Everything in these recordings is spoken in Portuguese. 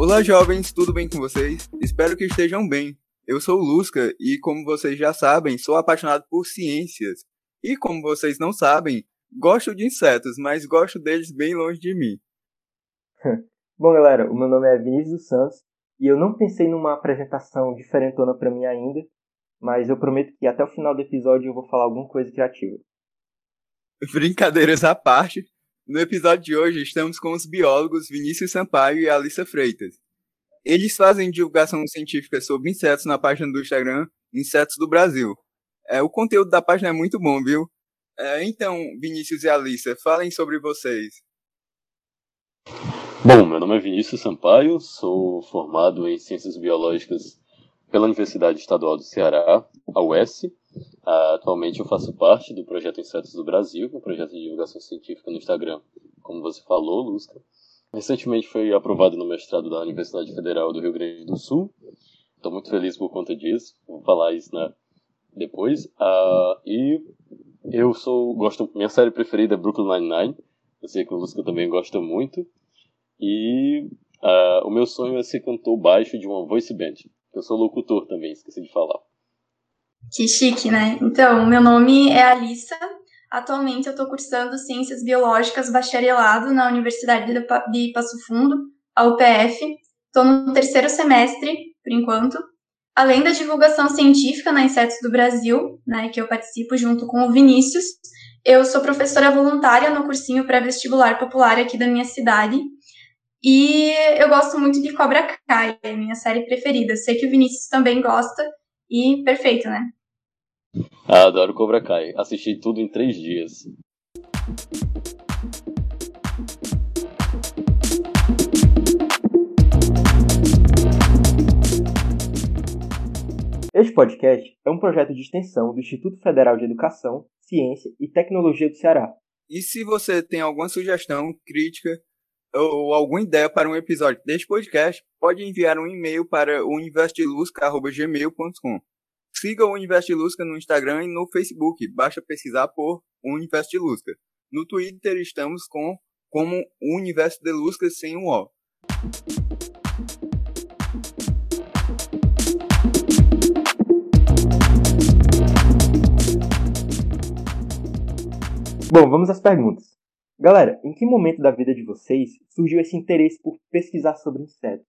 Olá, jovens, tudo bem com vocês? Espero que estejam bem. Eu sou o Lusca e, como vocês já sabem, sou apaixonado por ciências. E, como vocês não sabem, gosto de insetos, mas gosto deles bem longe de mim. Bom, galera, o meu nome é Vinícius Santos e eu não pensei numa apresentação diferentona para mim ainda, mas eu prometo que até o final do episódio eu vou falar alguma coisa criativa. Brincadeiras à parte, no episódio de hoje estamos com os biólogos Vinícius Sampaio e Alissa Freitas. Eles fazem divulgação científica sobre insetos na página do Instagram Insetos do Brasil. É, o conteúdo da página é muito bom, viu? É, então, Vinícius e Alissa, falem sobre vocês. Bom, meu nome é Vinícius Sampaio, sou formado em Ciências Biológicas pela Universidade Estadual do Ceará, a UES. Uh, atualmente eu faço parte do projeto Insetos do Brasil, um projeto de divulgação científica no Instagram, como você falou, Lusca. Recentemente foi aprovado no mestrado da Universidade Federal do Rio Grande do Sul. Estou muito feliz por conta disso. Vou falar isso né, depois. Uh, e eu sou gosto minha série preferida é Brooklyn Nine-Nine. Eu sei que o Lusca também gosta muito. E uh, o meu sonho é ser cantor baixo de uma voice band. Eu sou locutor também, esqueci de falar. Que chique, né? Então, meu nome é Alissa. Atualmente eu estou cursando Ciências Biológicas Bacharelado na Universidade de Passo Fundo, a UPF. Estou no terceiro semestre, por enquanto. Além da divulgação científica na Insetos do Brasil, né, que eu participo junto com o Vinícius, eu sou professora voluntária no cursinho pré-vestibular popular aqui da minha cidade. E eu gosto muito de Cobra Kai, é minha série preferida. Sei que o Vinícius também gosta, e perfeito, né? Ah, adoro Cobra Kai. Assisti tudo em três dias. Este podcast é um projeto de extensão do Instituto Federal de Educação, Ciência e Tecnologia do Ceará. E se você tem alguma sugestão, crítica ou alguma ideia para um episódio deste podcast, pode enviar um e-mail para o investiluzca.gmail.com. Siga o Investiluzca no Instagram e no Facebook, basta pesquisar por Investiluzca. No Twitter estamos com como Universo de Lusca sem um O. Bom, vamos às perguntas. Galera, em que momento da vida de vocês surgiu esse interesse por pesquisar sobre insetos?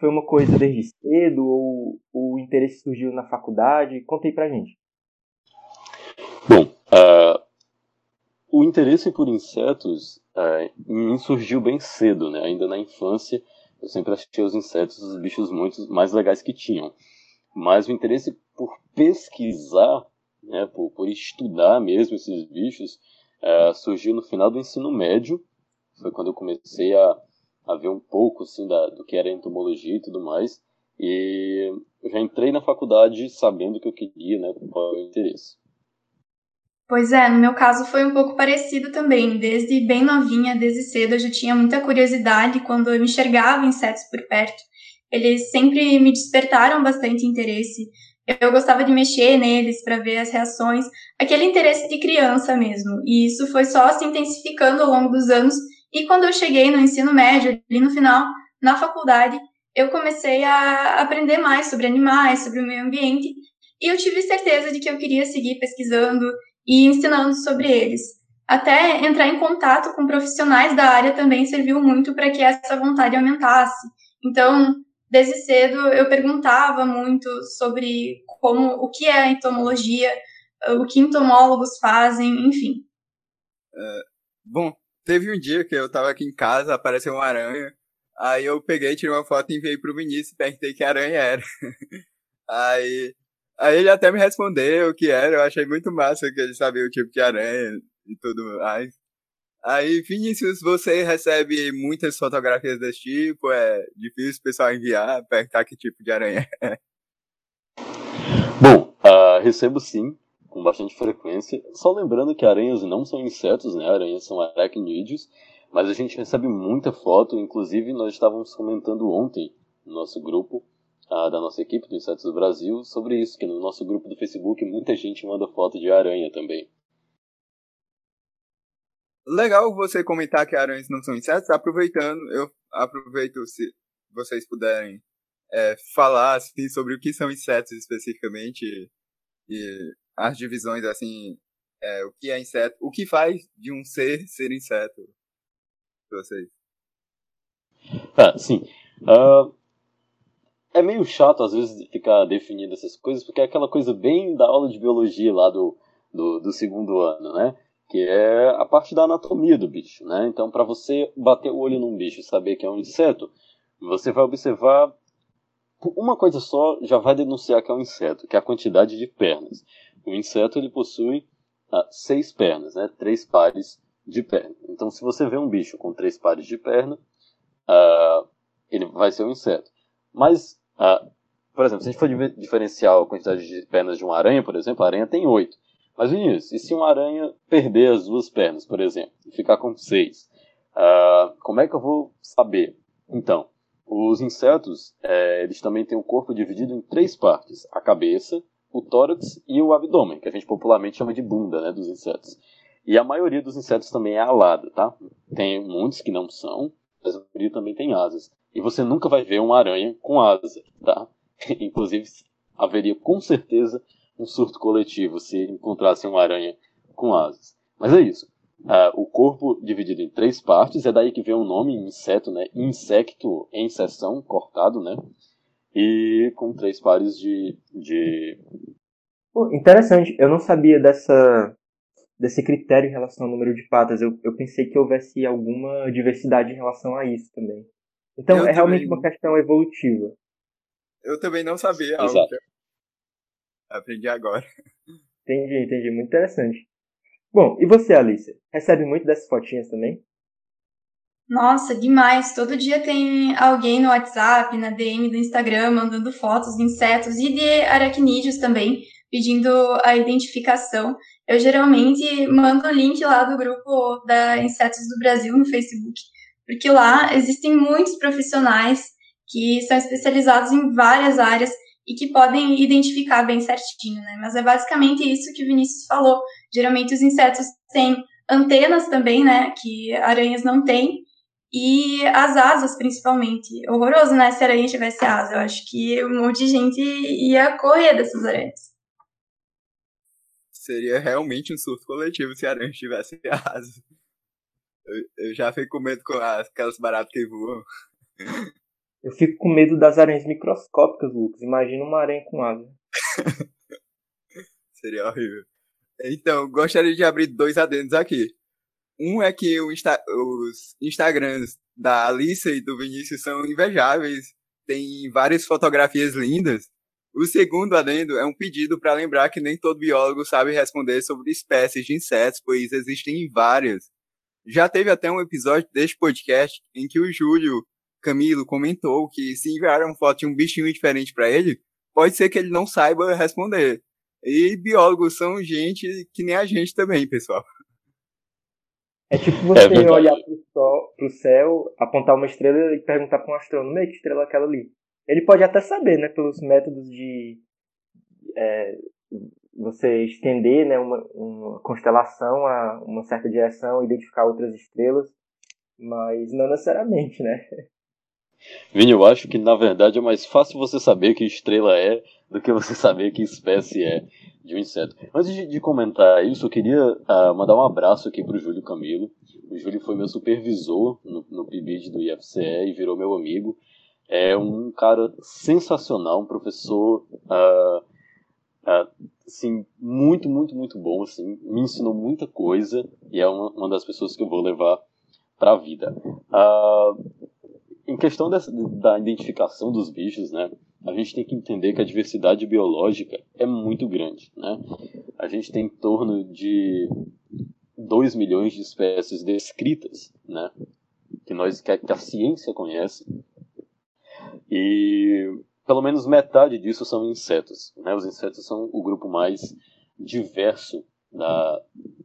Foi uma coisa desde cedo ou o interesse surgiu na faculdade? Conta aí pra gente. Bom, uh, o interesse por insetos uh, surgiu bem cedo, né? Ainda na infância, eu sempre achei os insetos os bichos muito mais legais que tinham. Mas o interesse por pesquisar, né, por, por estudar mesmo esses bichos, é, surgiu no final do ensino médio. Foi quando eu comecei a, a ver um pouco assim, da, do que era entomologia e tudo mais. E eu já entrei na faculdade sabendo o que eu queria, né, qual é o interesse. Pois é, no meu caso foi um pouco parecido também. Desde bem novinha, desde cedo, eu já tinha muita curiosidade quando eu enxergava insetos por perto. Eles sempre me despertaram bastante interesse. Eu gostava de mexer neles para ver as reações, aquele interesse de criança mesmo. E isso foi só se intensificando ao longo dos anos. E quando eu cheguei no ensino médio, ali no final, na faculdade, eu comecei a aprender mais sobre animais, sobre o meio ambiente, e eu tive certeza de que eu queria seguir pesquisando e ensinando sobre eles. Até entrar em contato com profissionais da área também serviu muito para que essa vontade aumentasse. Então, desde cedo eu perguntava muito sobre como o que é a entomologia, o que entomólogos fazem, enfim. É, bom, teve um dia que eu estava aqui em casa, apareceu uma aranha, aí eu peguei, tirei uma foto e enviei pro Vinícius e perguntei que aranha era. aí, aí ele até me respondeu o que era, eu achei muito massa que ele sabia o tipo de aranha e tudo mais. Aí, Vinícius, você recebe muitas fotografias desse tipo? É difícil o pessoal enviar, perguntar que tipo de aranha é? Bom, uh, recebo sim, com bastante frequência. Só lembrando que aranhas não são insetos, né? Aranhas são aracnídeos. Mas a gente recebe muita foto, inclusive nós estávamos comentando ontem no nosso grupo uh, da nossa equipe do Insetos do Brasil sobre isso, que no nosso grupo do Facebook muita gente manda foto de aranha também. Legal você comentar que aranhas não são insetos, aproveitando, eu aproveito se vocês puderem é, falar assim, sobre o que são insetos especificamente e, as divisões assim, é, o que é inseto, o que faz de um ser ser inseto, vocês. Ah, sim. Uh, é meio chato às vezes ficar definindo essas coisas, porque é aquela coisa bem da aula de biologia lá do, do, do segundo ano, né? Que é a parte da anatomia do bicho, né? Então, para você bater o olho num bicho e saber que é um inseto, você vai observar uma coisa só já vai denunciar que é um inseto, que é a quantidade de pernas. O inseto ele possui ah, seis pernas, né? Três pares de perna. Então, se você vê um bicho com três pares de perna, ah, ele vai ser um inseto. Mas, ah, por exemplo, se a gente for diferenciar a quantidade de pernas de uma aranha, por exemplo, a aranha tem oito. Mas, Vinícius, e se uma aranha perder as duas pernas, por exemplo, e ficar com seis? Uh, como é que eu vou saber? Então, os insetos, é, eles também têm o corpo dividido em três partes: a cabeça, o tórax e o abdômen, que a gente popularmente chama de bunda, né, dos insetos. E a maioria dos insetos também é alada, tá? Tem muitos que não são, mas a maioria também tem asas. E você nunca vai ver uma aranha com asa, tá? Inclusive, haveria com certeza um surto coletivo se encontrasse uma aranha com asas. Mas é isso. Uh, o corpo dividido em três partes, é daí que vem o nome inseto, né? Insecto em seção, cortado, né? E com três pares de. de... Pô, interessante, eu não sabia dessa, desse critério em relação ao número de patas. Eu, eu pensei que houvesse alguma diversidade em relação a isso também. Então eu é também... realmente uma questão evolutiva. Eu também não sabia Exato. algo aprendi agora. Entendi, entendi. Muito interessante. Bom, e você, Alicia? Recebe muito dessas fotinhas também? Nossa, demais. Todo dia tem alguém no WhatsApp, na DM do Instagram, mandando fotos de insetos e de aracnídeos também, pedindo a identificação. Eu geralmente mando o link lá do grupo da Insetos do Brasil no Facebook, porque lá existem muitos profissionais que são especializados em várias áreas e que podem identificar bem certinho, né? Mas é basicamente isso que o Vinícius falou. Geralmente os insetos têm antenas também, né? Que aranhas não têm. E as asas, principalmente. Horroroso, né? Se a aranha tivesse asa. Eu acho que um monte de gente ia correr dessas aranhas. Seria realmente um surto coletivo se a aranha tivesse asa. Eu, eu já fico com medo com aquelas baratas que voam. Eu fico com medo das aranhas microscópicas, Lucas. Imagina uma aranha com asa. Seria horrível. Então, gostaria de abrir dois adendos aqui. Um é que Insta os Instagrams da Alice e do Vinícius são invejáveis, tem várias fotografias lindas. O segundo adendo é um pedido para lembrar que nem todo biólogo sabe responder sobre espécies de insetos, pois existem várias. Já teve até um episódio deste podcast em que o Júlio Camilo comentou que se enviaram foto de um bichinho diferente para ele, pode ser que ele não saiba responder. E biólogos são gente que nem a gente também, pessoal. É tipo você é olhar pro, sol, pro céu, apontar uma estrela e perguntar para um astrônomo, que estrela é aquela ali? Ele pode até saber, né, pelos métodos de é, você estender né, uma, uma constelação a uma certa direção, identificar outras estrelas, mas não necessariamente, né? Vini, eu acho que na verdade é mais fácil você saber que estrela é do que você saber que espécie é de um inseto. Antes de, de comentar isso, eu queria uh, mandar um abraço aqui para o Júlio Camilo. O Júlio foi meu supervisor no, no PIBID do IFCE e virou meu amigo. É um cara sensacional, um professor uh, uh, assim, muito, muito, muito bom. Assim, me ensinou muita coisa e é uma, uma das pessoas que eu vou levar para a vida. Uh, em questão dessa, da identificação dos bichos, né, a gente tem que entender que a diversidade biológica é muito grande. Né? A gente tem em torno de 2 milhões de espécies descritas, né, que, nós, que a, que a ciência conhece, e pelo menos metade disso são insetos. Né? Os insetos são o grupo mais diverso da,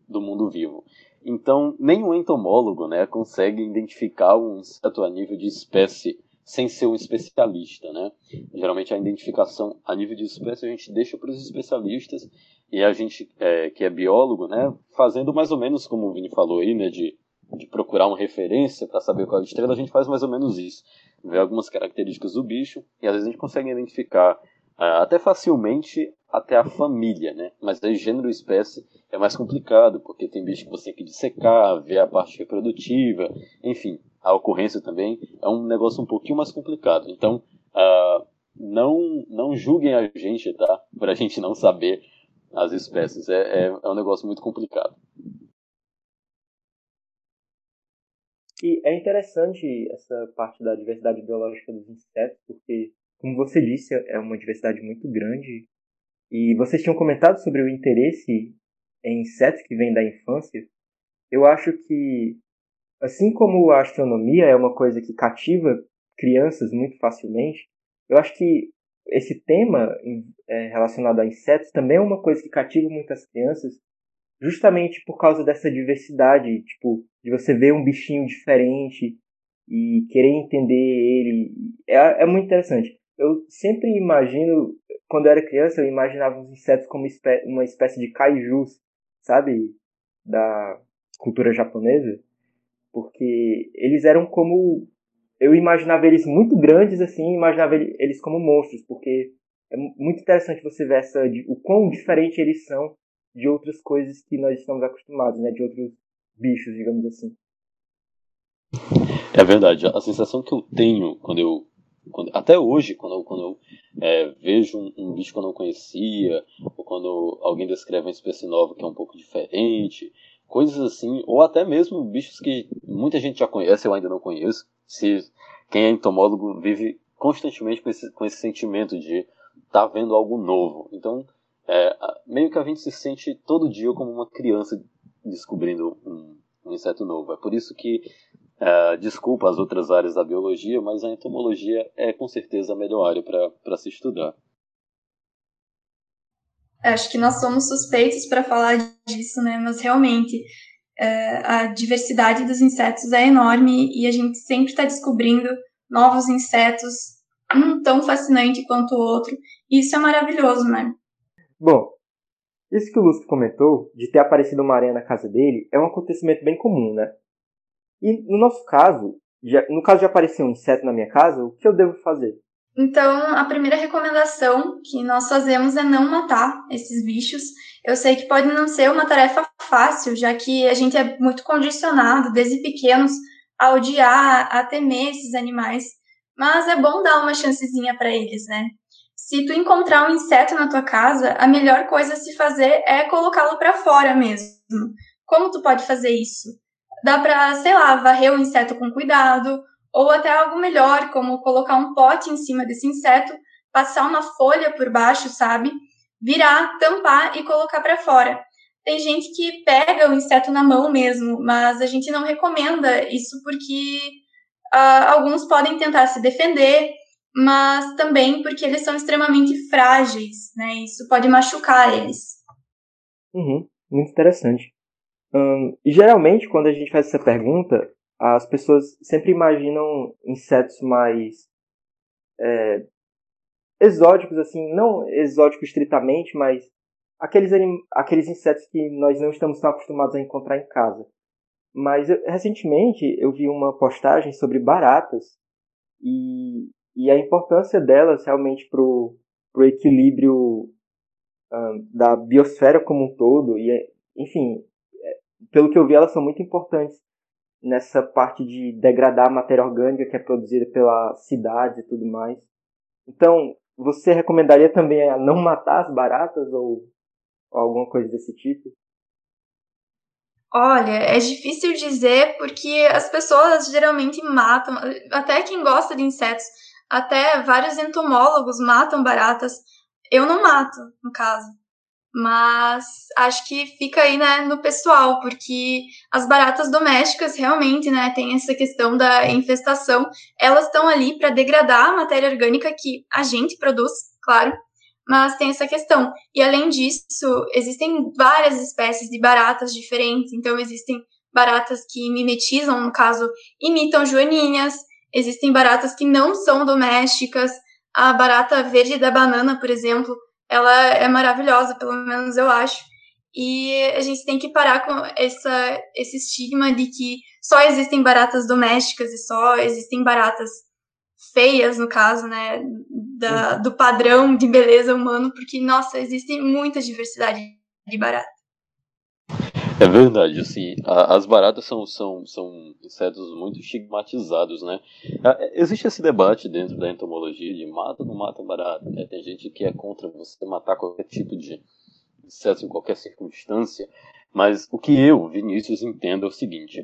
do mundo vivo. Então, nenhum entomólogo né, consegue identificar um inseto a nível de espécie sem ser um especialista, né? Geralmente a identificação a nível de espécie a gente deixa para os especialistas e a gente é, que é biólogo, né, fazendo mais ou menos como o Vini falou aí, né, de, de procurar uma referência para saber qual é a estrela, a gente faz mais ou menos isso. vê algumas características do bicho e às vezes a gente consegue identificar uh, até facilmente até a família, né? Mas aí gênero e espécie é mais complicado, porque tem bicho que você tem que dissecar, ver a parte reprodutiva, enfim, a ocorrência também é um negócio um pouquinho mais complicado. Então, uh, não, não julguem a gente, tá? Por a gente não saber as espécies. É, é, é um negócio muito complicado. E é interessante essa parte da diversidade biológica dos insetos, porque, como você disse, é uma diversidade muito grande. E vocês tinham comentado sobre o interesse em insetos que vem da infância. Eu acho que, assim como a astronomia é uma coisa que cativa crianças muito facilmente, eu acho que esse tema é, relacionado a insetos também é uma coisa que cativa muitas crianças, justamente por causa dessa diversidade, tipo, de você ver um bichinho diferente e querer entender ele. É, é muito interessante. Eu sempre imagino, quando eu era criança, eu imaginava os insetos como uma espécie de kaijus, sabe? Da cultura japonesa. Porque eles eram como. Eu imaginava eles muito grandes, assim, imaginava eles como monstros, porque é muito interessante você ver essa, o quão diferente eles são de outras coisas que nós estamos acostumados, né? De outros bichos, digamos assim. É verdade. A sensação que eu tenho quando eu. Quando, até hoje, quando eu, quando eu é, vejo um, um, bicho que eu não conhecia, ou quando alguém descreve uma espécie nova que é um pouco diferente, coisas assim, ou até mesmo bichos que muita gente já conhece, eu ainda não conheço. Se quem é entomólogo vive constantemente com esse, com esse sentimento de tá vendo algo novo. Então, é, meio que a gente se sente todo dia como uma criança descobrindo um, um inseto novo. É por isso que, é, desculpa as outras áreas da biologia, mas a entomologia é com certeza a melhor área para se estudar. Acho que nós somos suspeitos para falar disso, né? Mas realmente é, a diversidade dos insetos é enorme e a gente sempre está descobrindo novos insetos, um tão fascinante quanto o outro. E isso é maravilhoso, né? Bom, isso que o Lúcio comentou, de ter aparecido uma aranha na casa dele, é um acontecimento bem comum, né? E no nosso caso, já, no caso de aparecer um inseto na minha casa, o que eu devo fazer? Então, a primeira recomendação que nós fazemos é não matar esses bichos. Eu sei que pode não ser uma tarefa fácil, já que a gente é muito condicionado desde pequenos a odiar, a temer esses animais, mas é bom dar uma chancezinha para eles, né? se tu encontrar um inseto na tua casa, a melhor coisa a se fazer é colocá-lo para fora mesmo. Como tu pode fazer isso? Dá para, sei lá, varrer o inseto com cuidado, ou até algo melhor, como colocar um pote em cima desse inseto, passar uma folha por baixo, sabe? Virar, tampar e colocar para fora. Tem gente que pega o inseto na mão mesmo, mas a gente não recomenda isso porque uh, alguns podem tentar se defender mas também porque eles são extremamente frágeis, né? Isso pode machucar eles. Uhum, muito interessante. Hum, geralmente, quando a gente faz essa pergunta, as pessoas sempre imaginam insetos mais é, exóticos, assim, não exóticos estritamente, mas aqueles, aqueles insetos que nós não estamos tão acostumados a encontrar em casa. Mas eu, recentemente eu vi uma postagem sobre baratas e e a importância delas realmente para o equilíbrio da biosfera como um todo. E, enfim, pelo que eu vi, elas são muito importantes nessa parte de degradar a matéria orgânica que é produzida pelas cidades e tudo mais. Então, você recomendaria também a não matar as baratas ou, ou alguma coisa desse tipo? Olha, é difícil dizer porque as pessoas geralmente matam, até quem gosta de insetos até vários entomólogos matam baratas. Eu não mato, no caso. Mas acho que fica aí, né, no pessoal, porque as baratas domésticas realmente, né, tem essa questão da infestação. Elas estão ali para degradar a matéria orgânica que a gente produz, claro, mas tem essa questão. E além disso, existem várias espécies de baratas diferentes. Então, existem baratas que mimetizam, no caso, imitam joaninhas, Existem baratas que não são domésticas. A barata verde da banana, por exemplo, ela é maravilhosa, pelo menos eu acho. E a gente tem que parar com essa, esse estigma de que só existem baratas domésticas e só existem baratas feias, no caso, né, da, do padrão de beleza humano, porque, nossa, existe muita diversidade de barata. É verdade, assim, a, as baratas são, são, são insetos muito estigmatizados, né? Existe esse debate dentro da entomologia de mata ou não mata barata, né? Tem gente que é contra você matar qualquer tipo de inseto em qualquer circunstância, mas o que eu, Vinícius, entendo é o seguinte,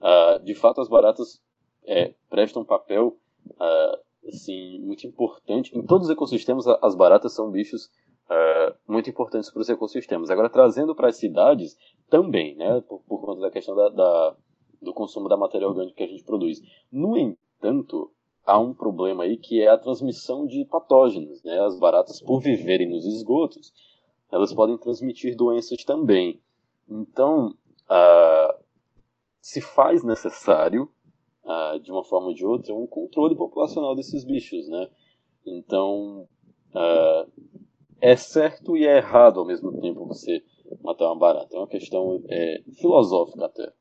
uh, de fato as baratas é, prestam um papel uh, assim, muito importante, em todos os ecossistemas as baratas são bichos uh, muito importantes para os ecossistemas. Agora, trazendo para as cidades, também, né, por, por conta da questão da, da, do consumo da matéria orgânica que a gente produz. No entanto, há um problema aí que é a transmissão de patógenos. Né? As baratas, por viverem nos esgotos, elas podem transmitir doenças também. Então, uh, se faz necessário, uh, de uma forma ou de outra, um controle populacional desses bichos. Né? Então, uh, é certo e é errado ao mesmo tempo você matar uma barata. É uma questão é, filosófica até.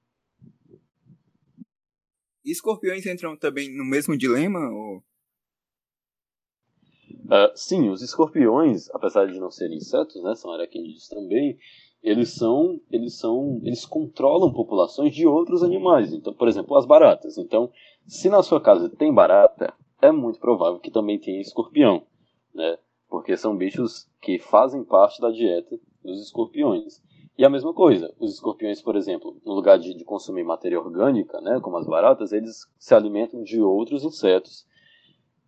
escorpiões entram também no mesmo dilema? Ou... Uh, sim, os escorpiões, apesar de não serem insetos, né, são aracnídeos também, eles são, eles são, eles controlam populações de outros animais. Então, por exemplo, as baratas. Então, se na sua casa tem barata, é muito provável que também tenha escorpião, né? porque são bichos que fazem parte da dieta dos escorpiões. E a mesma coisa, os escorpiões, por exemplo, no lugar de, de consumir matéria orgânica, né, como as baratas, eles se alimentam de outros insetos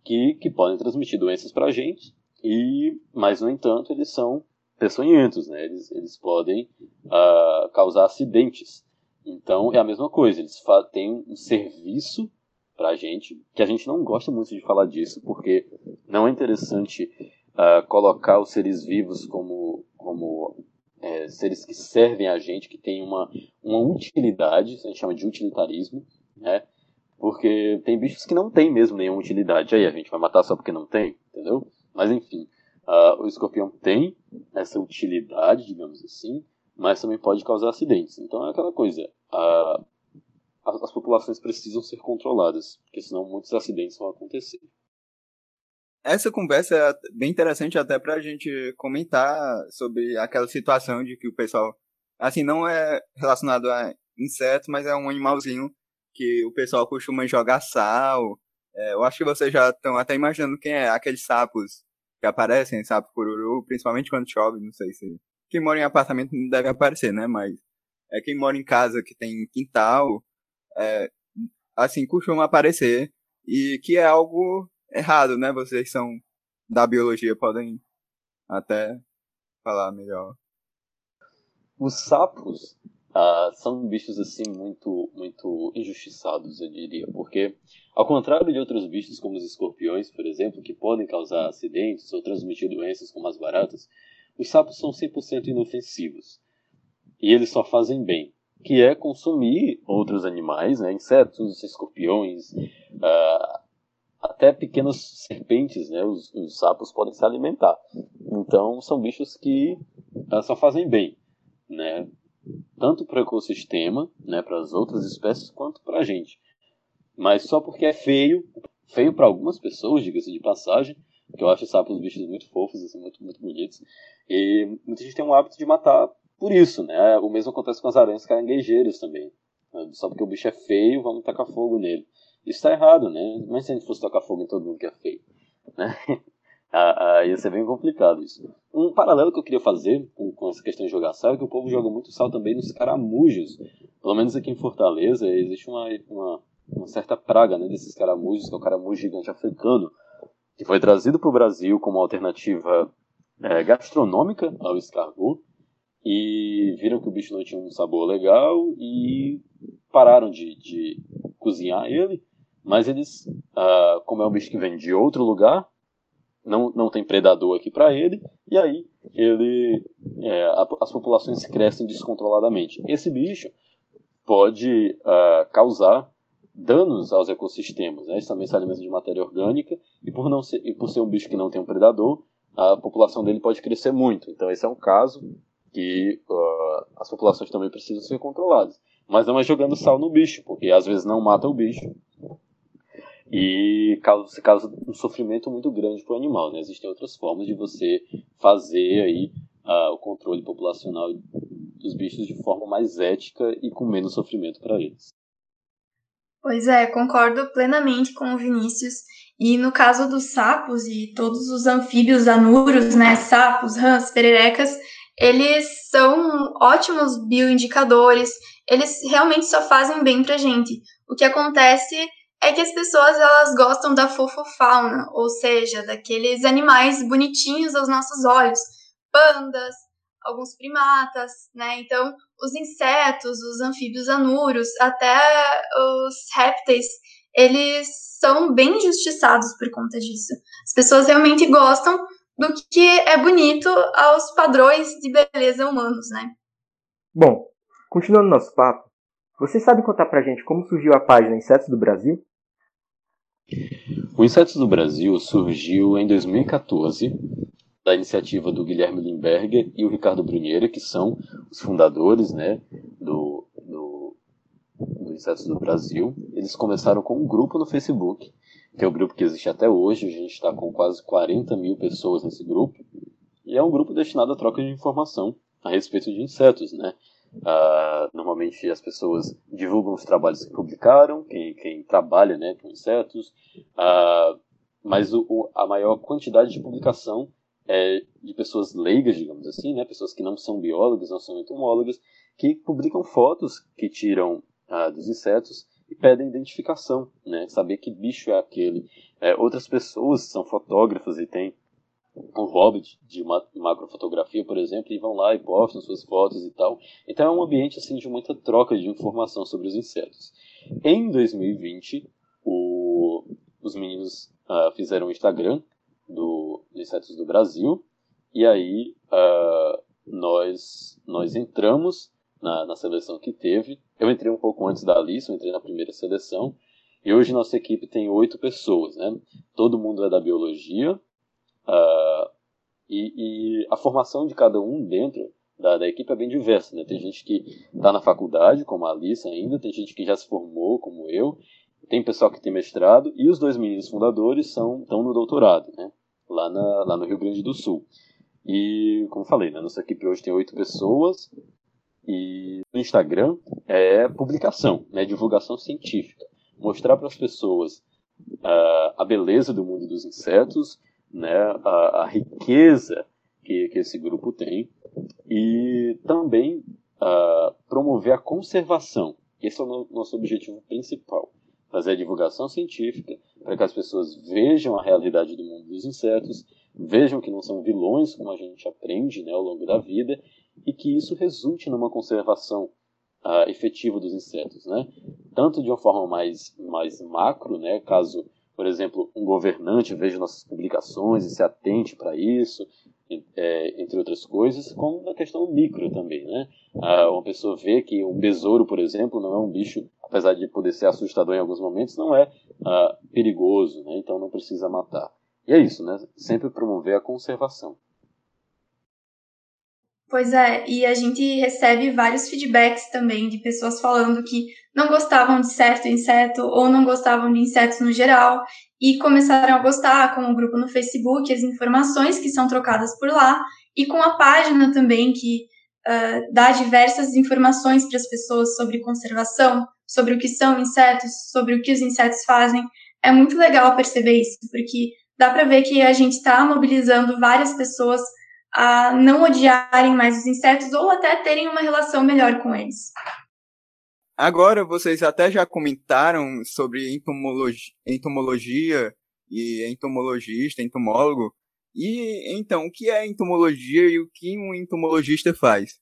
que, que podem transmitir doenças para a gente, e, mas, no entanto, eles são peçonhentos, né, eles, eles podem uh, causar acidentes. Então, é a mesma coisa, eles têm um serviço para a gente, que a gente não gosta muito de falar disso, porque não é interessante uh, colocar os seres vivos como, como é, seres que servem a gente, que têm uma, uma utilidade, a gente chama de utilitarismo, né? Porque tem bichos que não têm mesmo nenhuma utilidade. Aí a gente vai matar só porque não tem, entendeu? Mas enfim, uh, o escorpião tem essa utilidade, digamos assim, mas também pode causar acidentes. Então é aquela coisa, uh, as, as populações precisam ser controladas, porque senão muitos acidentes vão acontecer essa conversa é bem interessante até pra gente comentar sobre aquela situação de que o pessoal, assim, não é relacionado a insetos, mas é um animalzinho que o pessoal costuma jogar sal. É, eu acho que vocês já estão até imaginando quem é aqueles sapos que aparecem, sapo cururu, principalmente quando chove, não sei se. Quem mora em apartamento não deve aparecer, né? Mas é quem mora em casa que tem quintal, é, assim, costuma aparecer. E que é algo errado, né? Vocês são da biologia, podem até falar melhor. Os sapos ah, são bichos assim muito muito injustiçados, eu diria, porque ao contrário de outros bichos como os escorpiões, por exemplo, que podem causar acidentes ou transmitir doenças como as baratas, os sapos são 100% inofensivos. E eles só fazem bem, que é consumir outros animais, né, insetos, escorpiões, uh, até pequenas serpentes, né, os, os, sapos podem se alimentar. Então são bichos que uh, só fazem bem, né, tanto para o ecossistema, né, para as outras espécies, quanto para a gente. Mas só porque é feio, feio para algumas pessoas, diga-se de passagem, que eu acho sapos bichos muito fofos, assim, muito, muito bonitos. E muita gente tem um hábito de matar por isso, né? O mesmo acontece com as aranhas caranguejeiras também. Só porque o bicho é feio, vamos tacar fogo nele. Isso está errado, né? Mas se a gente fosse tocar fogo em todo mundo que é feio, né? Ah, ah, ia ser bem complicado isso. Um paralelo que eu queria fazer com, com essa questão de jogar sal é que o povo joga muito sal também nos caramujos. Pelo menos aqui em Fortaleza existe uma, uma, uma certa praga né, desses caramujos, que é o caramujo gigante africano, que foi trazido para o Brasil como alternativa é, gastronômica ao escargot e viram que o bicho não tinha um sabor legal e pararam de, de cozinhar ele mas eles, ah, como é um bicho que vem de outro lugar, não, não tem predador aqui para ele, e aí ele, é, as populações crescem descontroladamente. Esse bicho pode ah, causar danos aos ecossistemas. Né? Também se alimentam de matéria orgânica, e por, não ser, e por ser um bicho que não tem um predador, a população dele pode crescer muito. Então esse é um caso que uh, as populações também precisam ser controladas. Mas não é jogando sal no bicho, porque às vezes não mata o bicho, e causa, causa um sofrimento muito grande para o animal. Né? Existem outras formas de você fazer aí uh, o controle populacional dos bichos de forma mais ética e com menos sofrimento para eles. Pois é, concordo plenamente com o Vinícius. E no caso dos sapos e todos os anfíbios anuros, né, sapos, rãs, pererecas, eles são ótimos bioindicadores, eles realmente só fazem bem pra gente. O que acontece é que as pessoas elas gostam da fofofauna, ou seja, daqueles animais bonitinhos aos nossos olhos, pandas, alguns primatas, né? Então, os insetos, os anfíbios anuros, até os répteis, eles são bem injustiçados por conta disso. As pessoas realmente gostam do que é bonito aos padrões de beleza humanos, né? Bom, continuando nosso papo, você sabe contar pra gente como surgiu a página Insetos do Brasil? O Insetos do Brasil surgiu em 2014 da iniciativa do Guilherme Limberger e o Ricardo Brunheira, que são os fundadores né, do, do, do Insetos do Brasil. Eles começaram com um grupo no Facebook, que é o grupo que existe até hoje. A gente está com quase 40 mil pessoas nesse grupo. E é um grupo destinado à troca de informação a respeito de insetos, né? Uh, normalmente as pessoas divulgam os trabalhos que publicaram, quem, quem trabalha né, com insetos, uh, mas o, o, a maior quantidade de publicação é, de pessoas leigas, digamos assim, né, pessoas que não são biólogos, não são entomólogos, que publicam fotos que tiram ah, dos insetos e pedem identificação, né, saber que bicho é aquele. É, outras pessoas são fotógrafas e têm um hobby de macrofotografia, por exemplo, e vão lá e postam suas fotos e tal. Então é um ambiente assim de muita troca de informação sobre os insetos. Em 2020, o, os meninos uh, fizeram um Instagram do, do Insetos do Brasil. E aí uh, nós, nós entramos na, na seleção que teve. Eu entrei um pouco antes da Alice, eu entrei na primeira seleção. E hoje nossa equipe tem oito pessoas, né? Todo mundo é da biologia. Uh, e, e, a formação de cada um dentro da, da equipe é bem diversa, né? Tem gente que está na faculdade, como a Alice ainda, tem gente que já se formou, como eu, tem pessoal que tem mestrado, e os dois meninos fundadores são, estão no doutorado, né? lá, na, lá no Rio Grande do Sul. E, como falei, né, nossa equipe hoje tem oito pessoas. E no Instagram é publicação, né, divulgação científica. Mostrar para as pessoas uh, a beleza do mundo dos insetos, né, a, a riqueza que, que, esse grupo tem. E também uh, promover a conservação. Esse é o nosso objetivo principal fazer a divulgação científica para que as pessoas vejam a realidade do mundo dos insetos, vejam que não são vilões, como a gente aprende né, ao longo da vida, e que isso resulte numa conservação uh, efetiva dos insetos, né? Tanto de uma forma mais, mais macro, né? Caso, por exemplo, um governante veja nossas publicações e se atente para isso, é, entre outras coisas, como na questão micro também, né? Ah, uma pessoa vê que um besouro, por exemplo, não é um bicho, apesar de poder ser assustador em alguns momentos, não é ah, perigoso, né? Então não precisa matar. E é isso, né? Sempre promover a conservação. Pois é, e a gente recebe vários feedbacks também de pessoas falando que não gostavam de certo inseto ou não gostavam de insetos no geral e começaram a gostar com o grupo no Facebook, as informações que são trocadas por lá e com a página também que uh, dá diversas informações para as pessoas sobre conservação, sobre o que são insetos, sobre o que os insetos fazem. É muito legal perceber isso, porque dá para ver que a gente está mobilizando várias pessoas a não odiarem mais os insetos ou até terem uma relação melhor com eles. Agora, vocês até já comentaram sobre entomologia, entomologia e entomologista, entomólogo. E então, o que é entomologia e o que um entomologista faz?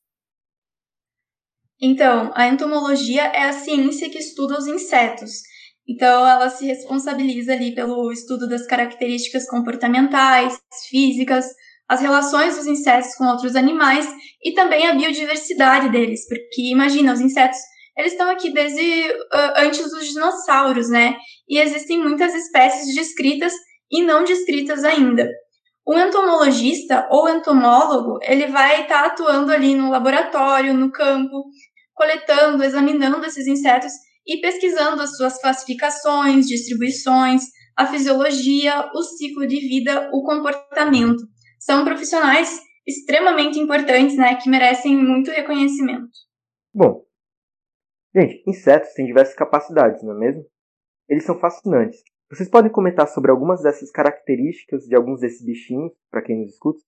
Então, a entomologia é a ciência que estuda os insetos. Então, ela se responsabiliza ali pelo estudo das características comportamentais, físicas, as relações dos insetos com outros animais e também a biodiversidade deles, porque imagina, os insetos, eles estão aqui desde uh, antes dos dinossauros, né? E existem muitas espécies descritas e não descritas ainda. O entomologista ou entomólogo, ele vai estar tá atuando ali no laboratório, no campo, coletando, examinando esses insetos e pesquisando as suas classificações, distribuições, a fisiologia, o ciclo de vida, o comportamento. São profissionais extremamente importantes, né, que merecem muito reconhecimento. Bom, gente, insetos têm diversas capacidades, não é mesmo? Eles são fascinantes. Vocês podem comentar sobre algumas dessas características de alguns desses bichinhos, para quem nos escuta?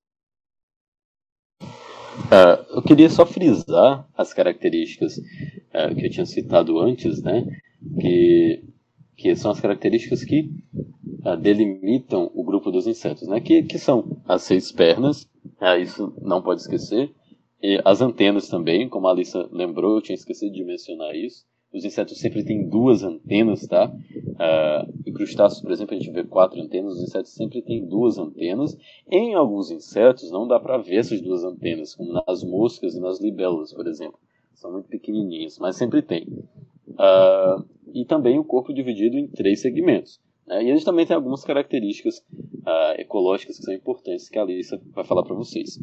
Uh, eu queria só frisar as características uh, que eu tinha citado antes, né? Que, que são as características que uh, delimitam o grupo dos insetos, né? Que, que são as seis pernas, isso não pode esquecer, e as antenas também, como a Alissa lembrou, eu tinha esquecido de mencionar isso. Os insetos sempre têm duas antenas, tá? Uh, em crustáceos, por exemplo, a gente vê quatro antenas. Os insetos sempre têm duas antenas. Em alguns insetos não dá para ver essas duas antenas, como nas moscas e nas libélulas, por exemplo. São muito pequenininhas, mas sempre tem. Uh, e também o corpo dividido em três segmentos. Né? E eles também têm algumas características uh, ecológicas que são importantes que a Alissa vai falar para vocês.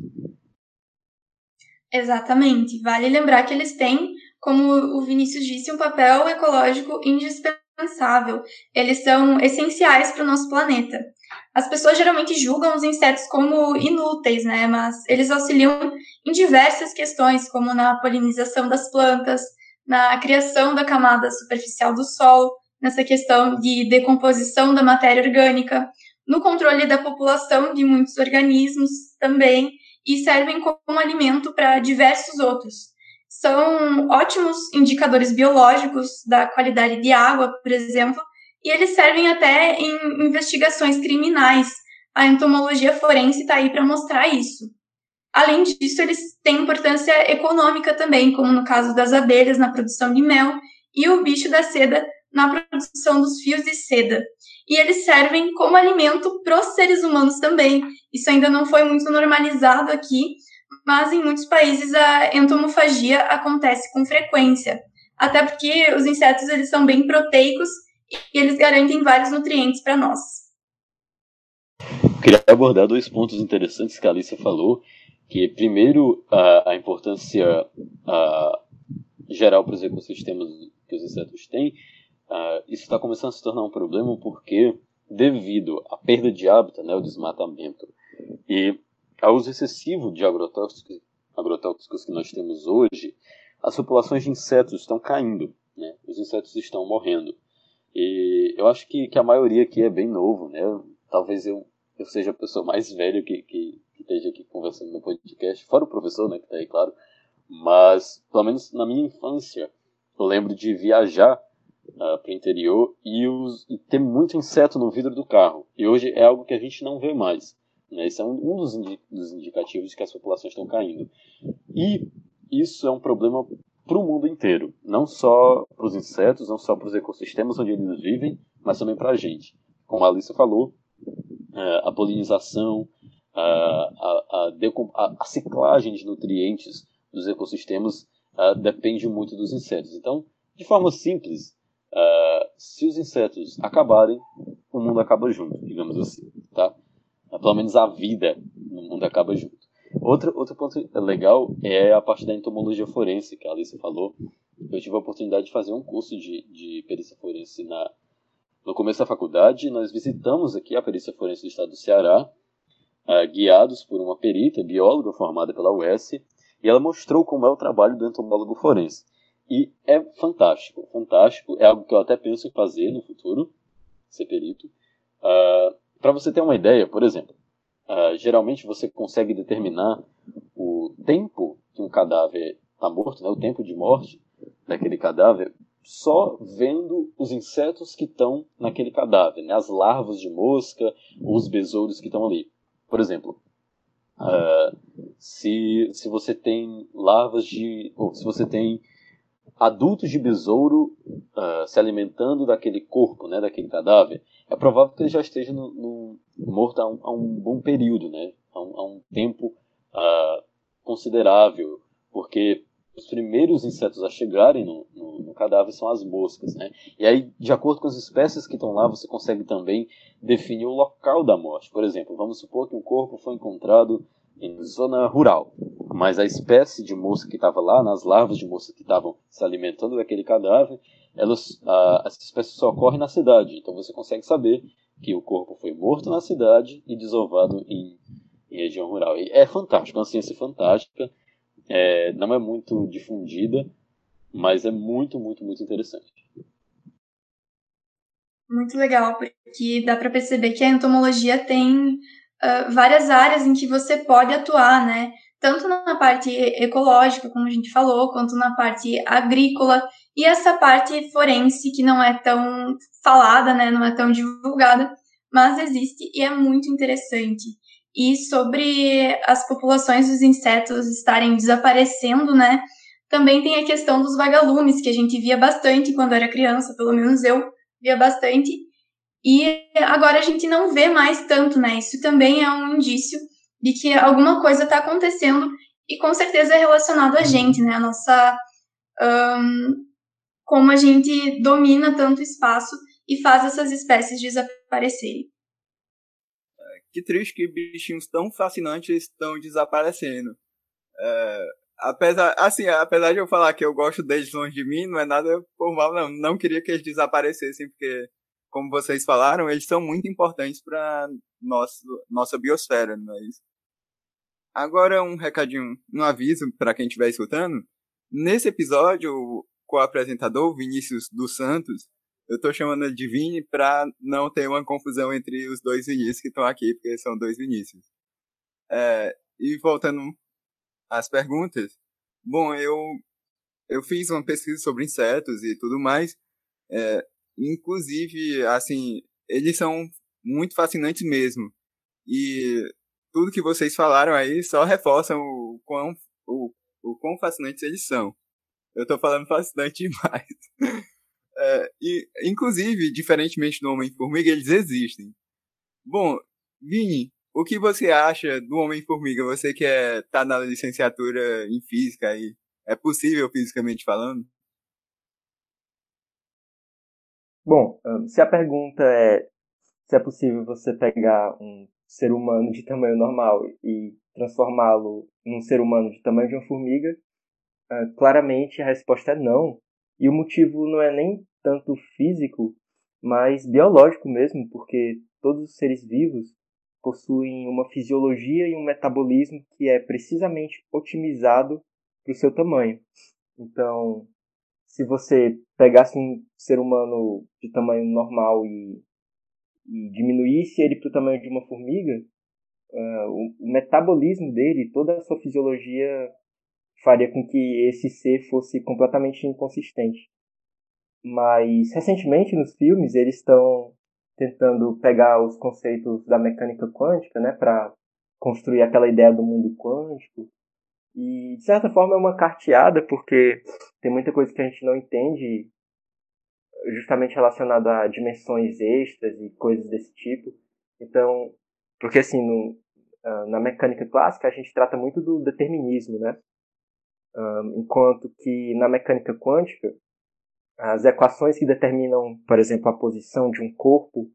Exatamente. Vale lembrar que eles têm como o Vinícius disse, um papel ecológico indispensável. Eles são essenciais para o nosso planeta. As pessoas geralmente julgam os insetos como inúteis, né? Mas eles auxiliam em diversas questões, como na polinização das plantas, na criação da camada superficial do solo, nessa questão de decomposição da matéria orgânica, no controle da população de muitos organismos também, e servem como alimento para diversos outros são ótimos indicadores biológicos da qualidade de água, por exemplo, e eles servem até em investigações criminais. A entomologia forense está aí para mostrar isso. Além disso, eles têm importância econômica também, como no caso das abelhas na produção de mel e o bicho da seda na produção dos fios de seda. E eles servem como alimento para os seres humanos também. Isso ainda não foi muito normalizado aqui, mas em muitos países a entomofagia acontece com frequência, até porque os insetos eles são bem proteicos e eles garantem vários nutrientes para nós. Queria abordar dois pontos interessantes que a Alicia falou, que primeiro a, a importância a, geral para os ecossistemas que os insetos têm, a, isso está começando a se tornar um problema porque devido à perda de hábitat, né, o desmatamento e ao uso excessivo de agrotóxicos, agrotóxicos que nós temos hoje, as populações de insetos estão caindo, né? os insetos estão morrendo. E eu acho que, que a maioria aqui é bem novo, né? Talvez eu, eu seja a pessoa mais velha que, que, esteja aqui conversando no podcast, fora o professor, né, que está aí, claro. Mas, pelo menos na minha infância, eu lembro de viajar uh, ah, para o interior e, os, e ter muito inseto no vidro do carro. E hoje é algo que a gente não vê mais. Né? Esse é um, um dos, indi dos indicativos de que as populações estão caindo. E isso é um problema para o mundo inteiro, não só para os insetos, não só para os ecossistemas onde eles vivem, mas também para a gente. Como a Alice falou, é, a polinização, a, a, a, a, ciclagem de nutrientes dos ecossistemas uh, depende muito dos insetos. Então, de forma simples, uh, se os insetos acabarem, o mundo acaba junto, digamos assim, tá? pelo menos a vida no mundo acaba junto. Outro, outro ponto legal é a parte da entomologia forense, que a Alice falou. Eu tive a oportunidade de fazer um curso de, de perícia forense na, no começo da faculdade. Nós visitamos aqui a perícia forense do estado do Ceará, uh, guiados por uma perita, bióloga formada pela UES, e ela mostrou como é o trabalho do entomólogo forense. E é fantástico, fantástico. É algo que eu até penso em fazer no futuro, ser perito. Uh, para você ter uma ideia, por exemplo, uh, geralmente você consegue determinar o tempo que um cadáver está morto, né, o tempo de morte daquele cadáver, só vendo os insetos que estão naquele cadáver, né, as larvas de mosca ou os besouros que estão ali. Por exemplo, uh, se, se você tem larvas de. ou se você tem adultos de besouro uh, se alimentando daquele corpo, né, daquele cadáver, é provável que ele já esteja no, no, morto há um, há um, bom período, né, há um, há um tempo uh, considerável, porque os primeiros insetos a chegarem no, no, no, cadáver são as moscas, né? E aí, de acordo com as espécies que estão lá, você consegue também definir o local da morte. Por exemplo, vamos supor que um corpo foi encontrado em zona rural. mas a espécie de mosca que estava lá, nas larvas de mosca que estavam se alimentando daquele cadáver, elas, a, essa espécie só ocorre na cidade. Então você consegue saber que o corpo foi morto na cidade e desovado em, em região rural. E é fantástico, é uma ciência fantástica. É, não é muito difundida, mas é muito, muito, muito interessante. Muito legal, porque dá para perceber que a entomologia tem uh, várias áreas em que você pode atuar, né? Tanto na parte ecológica, como a gente falou, quanto na parte agrícola e essa parte forense que não é tão falada, né? Não é tão divulgada, mas existe e é muito interessante. E sobre as populações dos insetos estarem desaparecendo, né? Também tem a questão dos vagalumes, que a gente via bastante quando era criança, pelo menos eu via bastante. E agora a gente não vê mais tanto, né? Isso também é um indício de que alguma coisa está acontecendo e com certeza é relacionado a gente, né? A nossa. Um, como a gente domina tanto espaço e faz essas espécies desaparecerem. Que triste que bichinhos tão fascinantes estão desaparecendo. É, apesar, assim, apesar de eu falar que eu gosto deles longe de mim, não é nada por mal, não. Não queria que eles desaparecessem, porque, como vocês falaram, eles são muito importantes para nossa biosfera, não é isso? Agora, um recadinho, um aviso para quem estiver escutando. Nesse episódio, o apresentador Vinícius dos Santos, eu tô chamando de Vini para não ter uma confusão entre os dois Vinícius que estão aqui, porque são dois Vinícius. É, e voltando as perguntas. Bom, eu, eu fiz uma pesquisa sobre insetos e tudo mais. É, inclusive, assim, eles são muito fascinantes mesmo. E tudo que vocês falaram aí só reforçam o quão, o, o quão fascinantes eles são. Eu tô falando fascinante demais. É, e, inclusive, diferentemente do Homem-Formiga, eles existem. Bom, Vini, o que você acha do Homem-Formiga? Você que é, tá na licenciatura em física aí, é possível fisicamente falando? Bom, se a pergunta é se é possível você pegar um ser humano de tamanho normal e transformá-lo num ser humano de tamanho de uma formiga, claramente a resposta é não. E o motivo não é nem tanto físico, mas biológico mesmo, porque todos os seres vivos possuem uma fisiologia e um metabolismo que é precisamente otimizado para o seu tamanho. Então, se você pegasse um ser humano de tamanho normal e, e diminuísse ele para o tamanho de uma formiga, uh, o, o metabolismo dele, toda a sua fisiologia faria com que esse ser fosse completamente inconsistente. Mas recentemente nos filmes eles estão tentando pegar os conceitos da mecânica quântica, né, para construir aquela ideia do mundo quântico. E de certa forma é uma carteada porque tem muita coisa que a gente não entende justamente relacionado a dimensões extras e coisas desse tipo. Então, porque assim, no, ah, na mecânica clássica a gente trata muito do determinismo, né? Um, enquanto que na mecânica quântica as equações que determinam, por exemplo, a posição de um corpo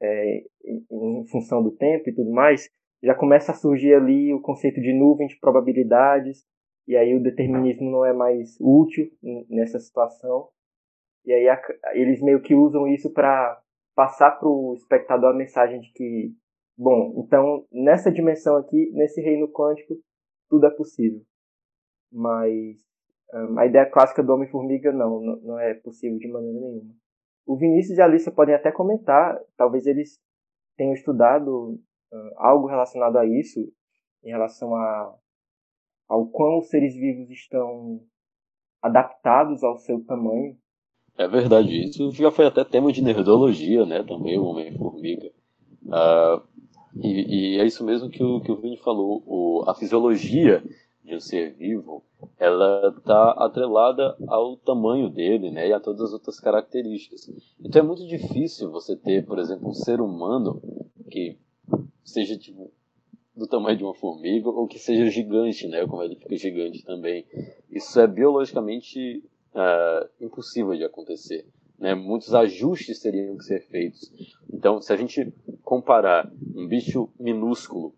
é, em função do tempo e tudo mais, já começa a surgir ali o conceito de nuvem de probabilidades, e aí o determinismo não é mais útil nessa situação. E aí a, eles meio que usam isso para passar para o espectador a mensagem de que, bom, então nessa dimensão aqui, nesse reino quântico, tudo é possível. Mas um, a ideia clássica do Homem-Formiga não, não é possível de maneira nenhuma. O Vinícius e a Alissa podem até comentar, talvez eles tenham estudado uh, algo relacionado a isso, em relação a, ao quão os seres vivos estão adaptados ao seu tamanho. É verdade, isso já foi até tema de nerdologia, né, também, o Homem-Formiga. Uh, e, e, é isso mesmo que o, que o Vini falou, o, a fisiologia de um ser vivo, ela está atrelada ao tamanho dele, né, e a todas as outras características. Então é muito difícil você ter, por exemplo, um ser humano que seja tipo do tamanho de uma formiga ou que seja gigante, né, como ele fica gigante também. Isso é biologicamente uh, impossível de acontecer. Né? Muitos ajustes teriam que ser feitos. Então, se a gente comparar um bicho minúsculo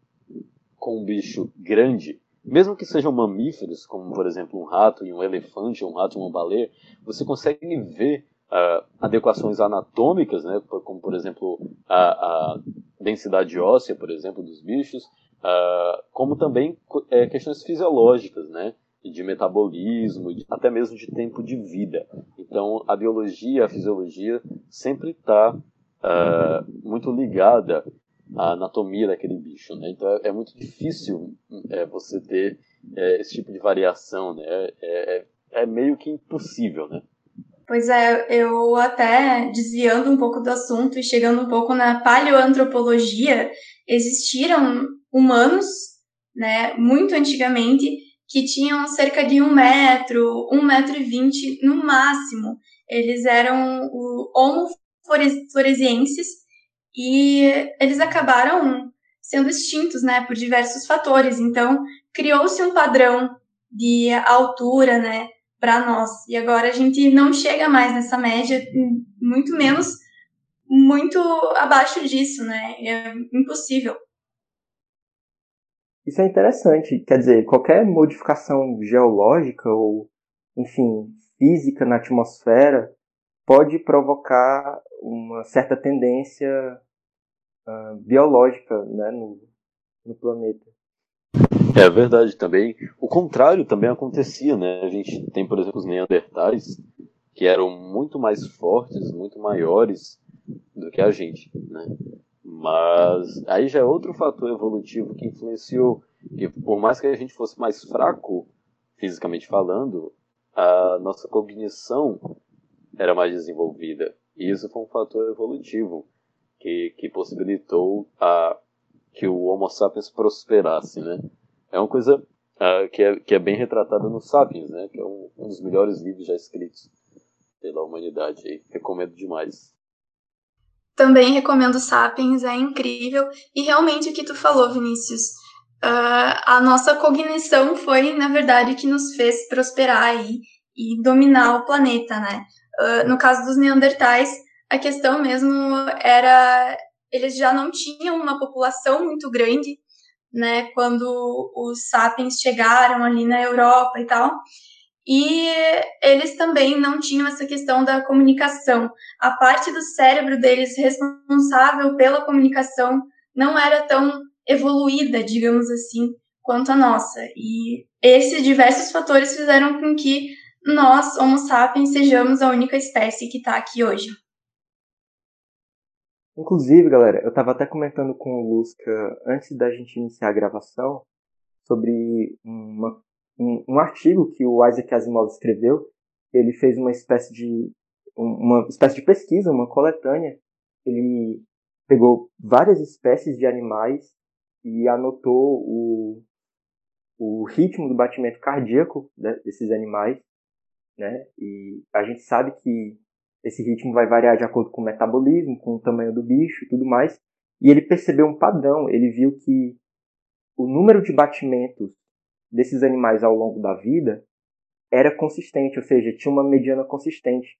com um bicho grande, mesmo que sejam mamíferos, como por exemplo um rato e um elefante, um rato e uma baleia, você consegue ver uh, adequações anatômicas, né, como por exemplo a, a, densidade óssea, por exemplo, dos bichos, uh, como também é, questões fisiológicas, né, de metabolismo, de, até mesmo de tempo de vida. Então, a biologia, a fisiologia sempre está uh, ah, muito ligada à anatomia daquele bicho, né? Então, é, é muito difícil é, você ter é, esse tipo de variação, né? É, é, é meio que impossível, né? Pois é, eu até desviando um pouco do assunto e chegando um pouco na paleoantropologia, existiram humanos, né, muito antigamente, que tinham cerca de um metro, um metro e vinte no máximo. Eles eram o Homo floresienses e eles acabaram sendo extintos, né, por diversos fatores. Então, criou-se um padrão de altura, né, para nós. E agora a gente não chega mais nessa média, muito menos muito abaixo disso, né? É impossível. Isso é interessante. Quer dizer, qualquer modificação geológica ou, enfim, física na atmosfera pode provocar uma certa tendência uh, biológica né, no, no planeta. É verdade também. O contrário também acontecia, né? A gente tem, por exemplo, os neandertais, que eram muito mais fortes, muito maiores do que a gente, né? Mas aí já é outro fator evolutivo que influenciou. Que por mais que a gente fosse mais fraco, fisicamente falando, a nossa cognição era mais desenvolvida. E isso foi um fator evolutivo que, que possibilitou a, que o Homo sapiens prosperasse, né? É uma coisa uh, que, é, que é bem retratada no Sapiens, né? Que é um, um dos melhores livros já escritos pela humanidade. Aí. Recomendo demais. Também recomendo Sapiens, é incrível. E realmente o que tu falou, Vinícius, uh, a nossa cognição foi, na verdade, que nos fez prosperar aí e dominar o planeta, né? Uh, no caso dos Neandertais, a questão mesmo era eles já não tinham uma população muito grande, né, quando os sapiens chegaram ali na Europa e tal. E eles também não tinham essa questão da comunicação. A parte do cérebro deles responsável pela comunicação não era tão evoluída, digamos assim, quanto a nossa. E esses diversos fatores fizeram com que nós, Homo sapiens, sejamos a única espécie que está aqui hoje. Inclusive, galera, eu estava até comentando com o Lusca antes da gente iniciar a gravação sobre uma, um, um, artigo que o Isaac Asimov escreveu. Ele fez uma espécie de uma espécie de pesquisa, uma coletânea. Ele pegou várias espécies de animais e anotou o, o ritmo do batimento cardíaco né, desses animais, né? E a gente sabe que esse ritmo vai variar de acordo com o metabolismo, com o tamanho do bicho e tudo mais. E ele percebeu um padrão, ele viu que o número de batimentos desses animais ao longo da vida era consistente, ou seja, tinha uma mediana consistente.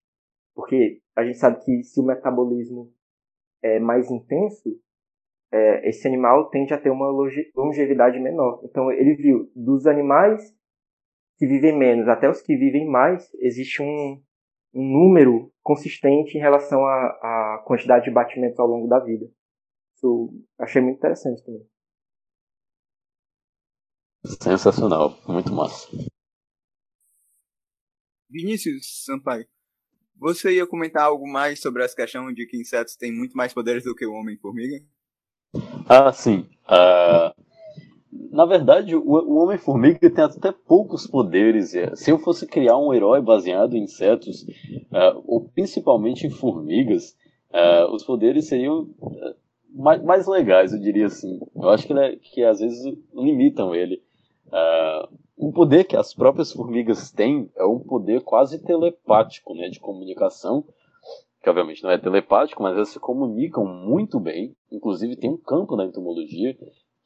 Porque a gente sabe que se o metabolismo é mais intenso, é, esse animal tende a ter uma longevidade menor. Então ele viu dos animais que vivem menos até os que vivem mais, existe um, um número consistente em relação à, à quantidade de batimentos ao longo da vida. Isso achei muito interessante também. Sensacional, muito massa. Vinícius Sampaio, você ia comentar algo mais sobre essa questão de que insetos têm muito mais poderes do que o homem-formiga? Ah, sim. Uh, na verdade, o, o Homem-Formiga tem até poucos poderes. É. Se eu fosse criar um herói baseado em insetos, uh, ou principalmente em formigas, uh, os poderes seriam uh, mais, mais, legais, eu diria assim. Eu acho que, que às vezes limitam ele. um poder que as próprias formigas têm é um poder quase telepático, né, de comunicação, que obviamente não é telepático, mas elas se comunicam muito bem. Inclusive tem um campo na entomologia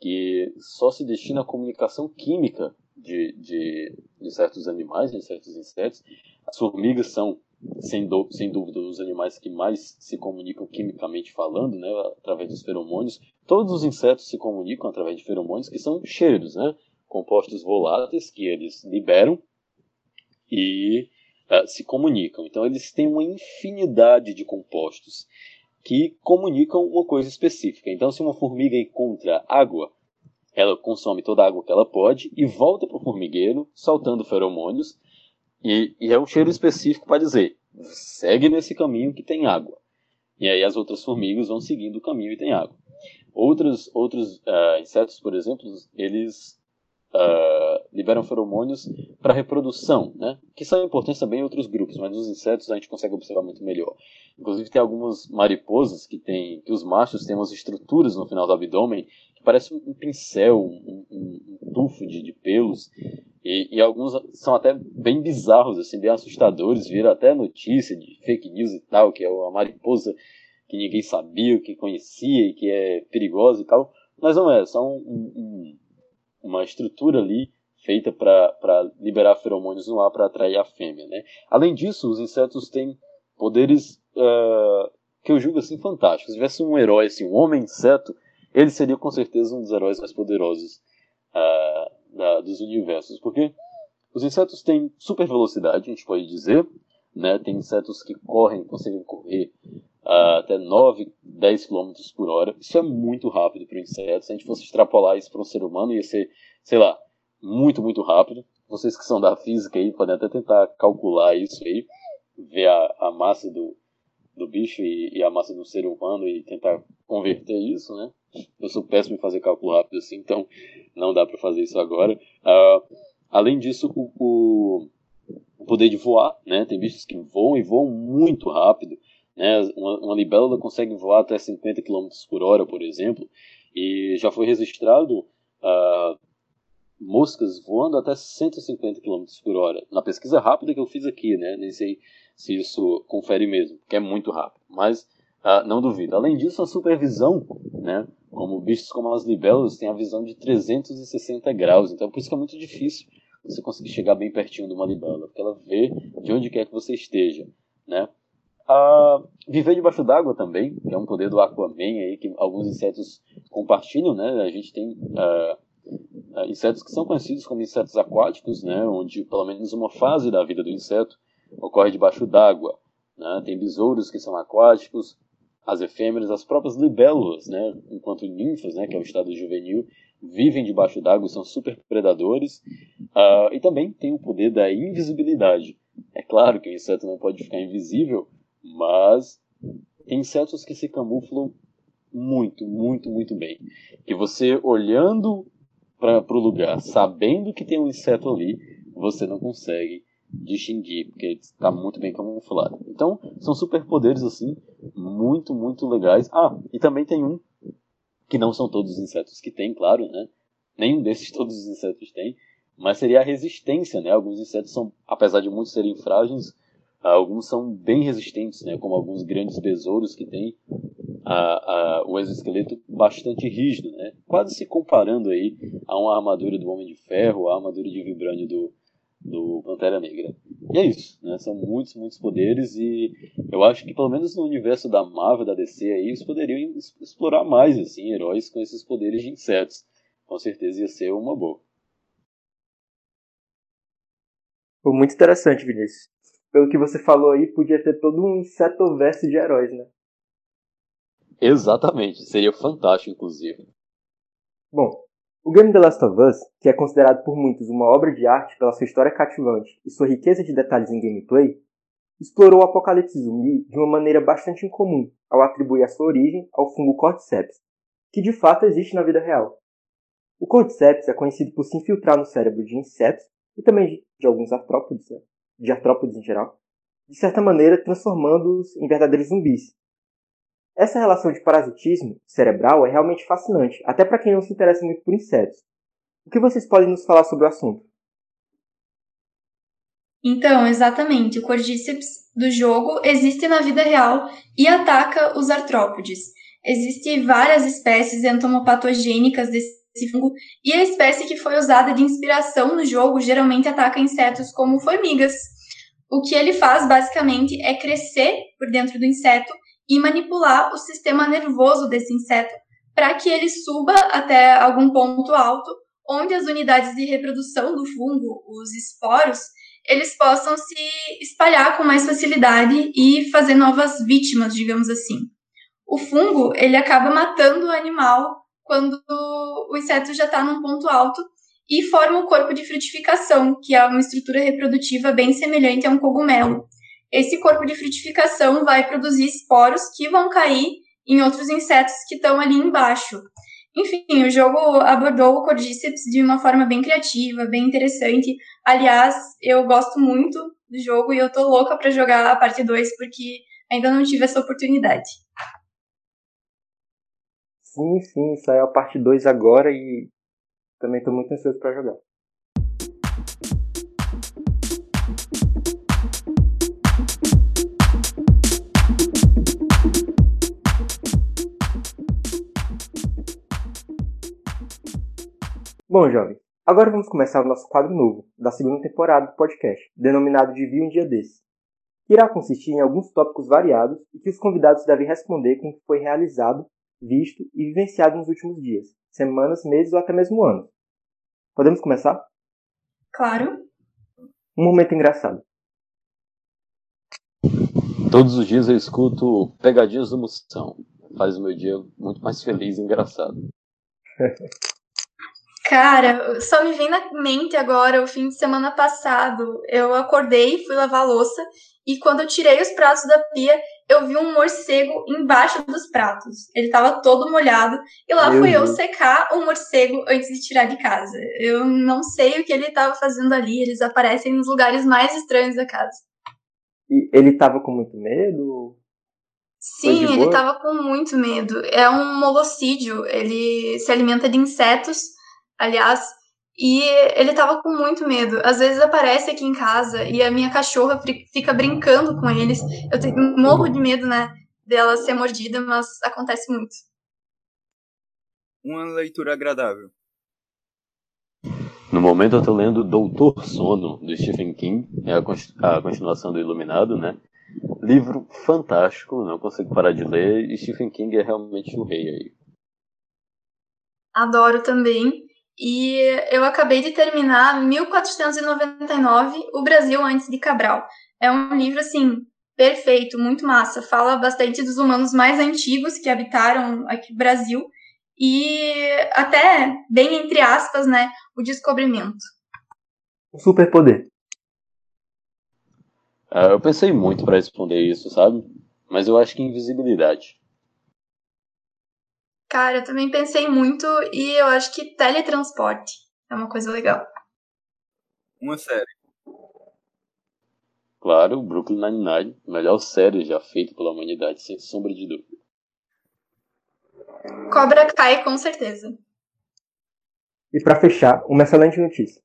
que só se destina à comunicação química de, de, de certos animais, de certos insetos. As formigas são, sem, do, sem dúvida, os animais que mais se comunicam quimicamente falando, né, através dos feromônios. Todos os insetos se comunicam através de feromônios, que são cheiros, né? compostos voláteis que eles liberam e uh, se comunicam. Então eles têm uma infinidade de compostos que comunicam uma coisa específica. Então se uma formiga encontra água, ela consome toda a água que ela pode e volta para o formigueiro, soltando feromônios, e, e é um cheiro específico para dizer, segue nesse caminho que tem água. E aí as outras formigas vão seguindo o caminho e tem água. Outros, outros uh, insetos, por exemplo, eles uh, liberam feromônios para reprodução, né? que são importantes também em outros grupos, mas nos insetos a gente consegue observar muito melhor. Inclusive tem algumas mariposas que, tem, que os machos têm umas estruturas no final do abdômen que parece um pincel, um, um, um tufo de, de pelos, e, e, alguns são até bem bizarros, assim, bem assustadores, viram até notícia de fake news e tal, que é a mariposa que ninguém sabia, que conhecia e que é perigosa e tal, mas não é, só um, um, uma estrutura ali feita para liberar feromônios no ar para atrair a fêmea, né? Além disso, os insetos têm poderes uh, que eu julgo assim fantásticos. Se tivesse um herói, assim, um homem inseto, ele seria com certeza um dos heróis mais poderosos uh, da, dos universos, porque os insetos têm super velocidade, a gente pode dizer, né? Tem insetos que correm, conseguem correr uh, até 9, 10 km por hora. Isso é muito rápido para o inseto. Se a gente fosse extrapolar isso para um ser humano, ia ser, sei lá, muito, muito rápido. Vocês que são da física aí podem até tentar calcular isso aí, ver a, a massa do, do bicho e, e, a massa do ser humano e tentar converter isso, né? Eu sou péssimo em fazer cálculo rápido assim, então não dá para fazer isso agora. Uh, além disso, o, o, poder de voar, né? Tem bichos que voam e voam muito rápido. Né? Uma, uma libélula consegue voar até 50 km por hora, por exemplo, e já foi registrado uh, moscas voando até 150 km por hora. Na pesquisa rápida que eu fiz aqui, né? nem sei se isso confere mesmo, porque é muito rápido, mas uh, não duvido. Além disso, a supervisão, né? como bichos como as libélulas, tem a visão de 360 graus, então por isso que é muito difícil você conseguir chegar bem pertinho de uma libélula, porque ela vê de onde quer que você esteja. Né? A viver debaixo d'água também, que é um poder do Aquaman aí, que alguns insetos compartilham, né? A gente tem uh, insetos que são conhecidos como insetos aquáticos, né? Onde pelo menos uma fase da vida do inseto ocorre debaixo d'água. Né? Tem besouros que são aquáticos, as efêmeras, as próprias libélulas, né? Enquanto ninfas, né? Que é o estado juvenil, vivem debaixo d'água, são super predadores. Uh, e também tem o poder da invisibilidade. É claro que o inseto não pode ficar invisível, mas tem insetos que se camuflam muito, muito, muito bem. Que você olhando para o lugar, sabendo que tem um inseto ali, você não consegue distinguir, porque está muito bem camuflado. Então, são superpoderes assim, muito, muito legais. Ah, e também tem um que não são todos os insetos que tem, claro, né? Nenhum desses todos os insetos tem, mas seria a resistência, né? Alguns insetos são, apesar de muitos serem frágeis, Alguns são bem resistentes, né, como alguns grandes besouros que têm a, a, o exoesqueleto bastante rígido, né, quase se comparando aí a uma armadura do Homem de Ferro, a armadura de vibrânio do, do Pantera Negra. E é isso, né? São muitos, muitos poderes e eu acho que pelo menos no universo da Marvel, da DC aí, eles poderiam explorar mais assim heróis com esses poderes de insetos. Com certeza ia ser uma boa. Foi muito interessante, Vinícius pelo que você falou aí, podia ter todo um insetoverso de heróis, né? Exatamente, seria fantástico, inclusive. Bom, o game The Last of Us, que é considerado por muitos uma obra de arte pela sua história cativante e sua riqueza de detalhes em gameplay, explorou o apocalipse zumbi de uma maneira bastante incomum ao atribuir a sua origem ao fungo Cordyceps, que de fato existe na vida real. O Cordyceps é conhecido por se infiltrar no cérebro de insetos e também de alguns artrópodes, né? De artrópodes em geral, de certa maneira transformando-os em verdadeiros zumbis. Essa relação de parasitismo cerebral é realmente fascinante, até para quem não se interessa muito por insetos. O que vocês podem nos falar sobre o assunto? Então, exatamente, o Cordyceps do jogo existe na vida real e ataca os artrópodes. Existem várias espécies entomopatogênicas desse fungo, e a espécie que foi usada de inspiração no jogo geralmente ataca insetos como formigas. O que ele faz basicamente é crescer por dentro do inseto e manipular o sistema nervoso desse inseto para que ele suba até algum ponto alto onde as unidades de reprodução do fungo, os esporos, eles possam se espalhar com mais facilidade e fazer novas vítimas, digamos assim. O fungo, ele acaba matando o animal quando o inseto já está num ponto alto e forma o corpo de frutificação, que é uma estrutura reprodutiva bem semelhante a um cogumelo. Esse corpo de frutificação vai produzir esporos que vão cair em outros insetos que estão ali embaixo. Enfim, o jogo abordou o Cordyceps de uma forma bem criativa, bem interessante. Aliás, eu gosto muito do jogo e eu tô louca para jogar a parte 2 porque ainda não tive essa oportunidade. Sim, sim, saiu a parte 2 agora e também tô muito ansioso para jogar. Bom, jovem, agora vamos começar o nosso quadro novo, da segunda temporada do podcast, denominado de Vi um Dia Desse. Irá consistir em alguns tópicos variados e que os convidados devem responder com o que foi realizado, visto e vivenciado nos últimos dias, semanas, meses ou até mesmo anos. Podemos começar? Claro. Um momento engraçado. Todos os dias eu escuto Pegadinhas do Moção. Faz o meu dia muito mais feliz e engraçado. Cara, só me vem na mente agora o fim de semana passado. Eu acordei, fui lavar a louça e quando eu tirei os pratos da pia, eu vi um morcego embaixo dos pratos. Ele tava todo molhado e lá Meu fui Deus. eu secar o morcego antes de tirar de casa. Eu não sei o que ele tava fazendo ali, eles aparecem nos lugares mais estranhos da casa. E ele tava com muito medo? Sim, ele tava com muito medo. É um molocídio, ele se alimenta de insetos aliás, e ele tava com muito medo. Às vezes aparece aqui em casa e a minha cachorra fica brincando com eles. Eu tenho, morro de medo, né, dela ser mordida, mas acontece muito. Uma leitura agradável. No momento eu tô lendo Doutor Sono, do Stephen King, é a, a continuação do Iluminado, né? Livro fantástico, não consigo parar de ler, e Stephen King é realmente o rei aí. Adoro também. E eu acabei de terminar 1499, O Brasil Antes de Cabral. É um livro, assim, perfeito, muito massa. Fala bastante dos humanos mais antigos que habitaram aqui no Brasil e até, bem entre aspas, né, o descobrimento. O superpoder. Uh, eu pensei muito para responder isso, sabe? Mas eu acho que invisibilidade. Cara, eu também pensei muito e eu acho que teletransporte é uma coisa legal. Uma série. Claro, Brooklyn Nine-Nine, melhor série já feita pela humanidade, sem sombra de dúvida. Cobra Kai, com certeza. E para fechar, uma excelente notícia.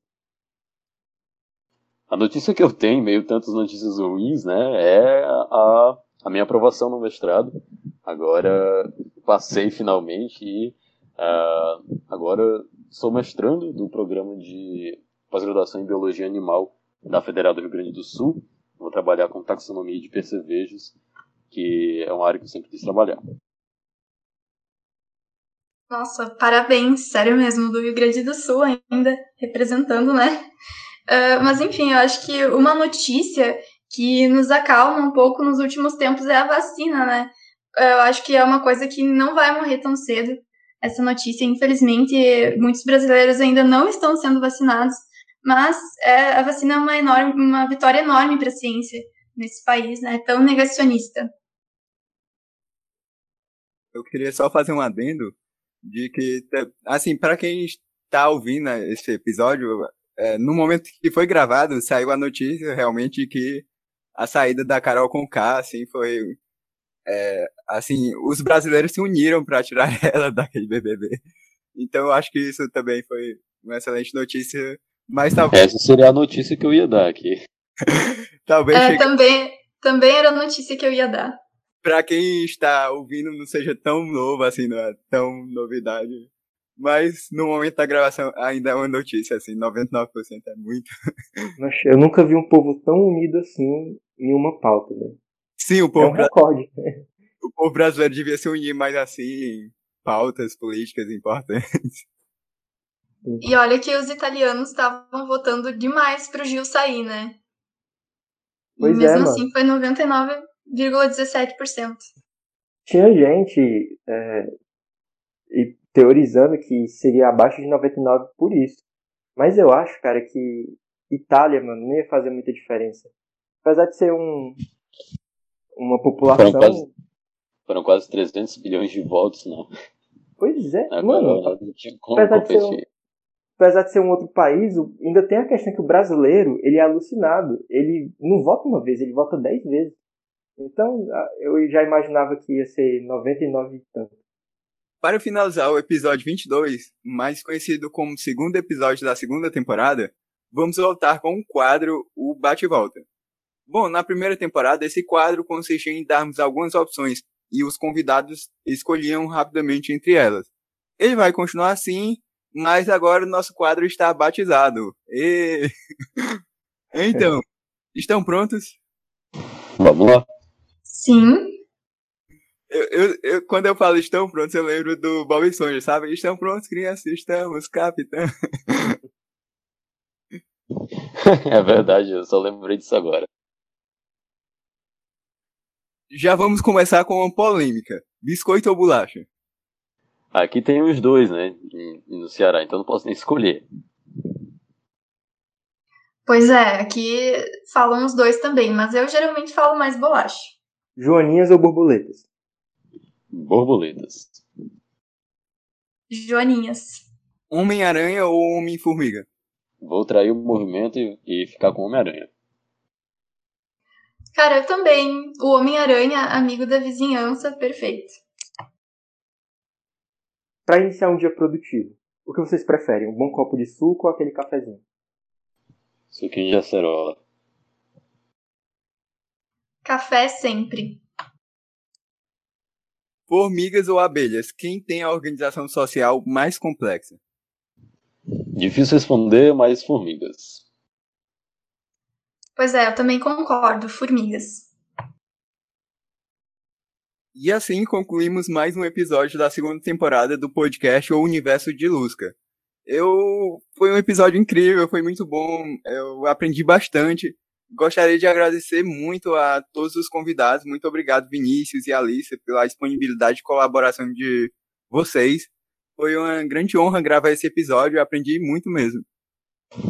A notícia que eu tenho, meio tantas notícias ruins, né, é a, a minha aprovação no mestrado. Agora passei finalmente e uh, agora sou mestrando do programa de pós-graduação em Biologia Animal da Federal do Rio Grande do Sul. Vou trabalhar com taxonomia de percevejos, que é uma área que eu sempre quis trabalhar. Nossa, parabéns, sério mesmo, do Rio Grande do Sul ainda, representando, né? Uh, mas enfim, eu acho que uma notícia que nos acalma um pouco nos últimos tempos é a vacina, né? Eu acho que é uma coisa que não vai morrer tão cedo. Essa notícia, infelizmente, muitos brasileiros ainda não estão sendo vacinados, mas é, a vacina é uma, enorme, uma vitória enorme para a ciência nesse país, né? Tão negacionista. Eu queria só fazer um adendo de que, assim, para quem está ouvindo esse episódio, é, no momento que foi gravado, saiu a notícia realmente que a saída da Carol com K, assim, foi é, assim, os brasileiros se uniram para tirar ela daquele BBB. Então eu acho que isso também foi uma excelente notícia, mas talvez... Essa seria a notícia que eu ia dar aqui. talvez é, chegue... também, também era a notícia que eu ia dar. Para quem está ouvindo, não seja tão novo assim, não é tão novidade. Mas no momento da gravação ainda é uma notícia, assim, 99% é muito. Eu nunca vi um povo tão unido assim em uma pauta, né? Sim, o povo, é um recorde. o povo brasileiro devia se unir mais assim em pautas políticas importantes. E olha que os italianos estavam votando demais pro Gil sair, né? Pois e mesmo é, assim foi 99,17%. Tinha gente é, e teorizando que seria abaixo de 99 por isso. Mas eu acho, cara, que Itália, mano, não ia fazer muita diferença. Apesar de ser um uma população. Foram quase, foram quase 300 bilhões de votos, não. Pois é, Agora, mano. Apesar de, ser um, apesar de ser um outro país, o- ainda tem a questão que o brasileiro, ele é alucinado. Ele não vota uma vez, ele vota 10 vezes. Então, eu já imaginava que ia ser 99 e tanto. Para finalizar o episódio 22, mais conhecido como segundo episódio da segunda temporada, vamos voltar com o quadro O Bate e Volta. Bom, na primeira temporada, esse quadro consistia em darmos algumas opções e os convidados escolhiam rapidamente entre elas. Ele vai continuar assim, mas agora o nosso quadro está batizado. E... então, estão prontos? Vamos lá. Sim, Eu, eu- eu- quando eu falo estão prontos, eu lembro do Bob Esponja, sabe? Estão prontos, crianças, estamos, capitão. É verdade, eu só lembrei disso agora. Já vamos começar com uma polêmica. Biscoito ou bolacha? Aqui tem os dois, né? No Ceará, então não posso nem escolher. pois é, aqui falam os dois também, mas eu geralmente falo mais bolacha. Joaninhas ou borboletas? Borboletas. Joaninhas. Homem-Aranha ou Homem-Formiga? Vou trair o movimento e, e ficar com o Homem-Aranha. Cara, eu também. O Homem-Aranha, amigo da vizinhança, perfeito. Para iniciar um dia produtivo, o que vocês preferem? Um bom copo de suco ou aquele cafezinho? Suquinho de acerola. Café sempre. Formigas ou abelhas? Quem tem a organização social mais complexa? Difícil responder, mas formigas. Pois é, eu também concordo. Formigas. E assim concluímos mais um episódio da segunda temporada do podcast O Universo de Lusca. Eu foi um episódio incrível, foi muito bom, eu aprendi bastante. Gostaria de agradecer muito a todos os convidados. Muito obrigado, Vinícius e Alice, pela disponibilidade e colaboração de vocês. Foi uma grande honra gravar esse episódio, eu aprendi muito mesmo.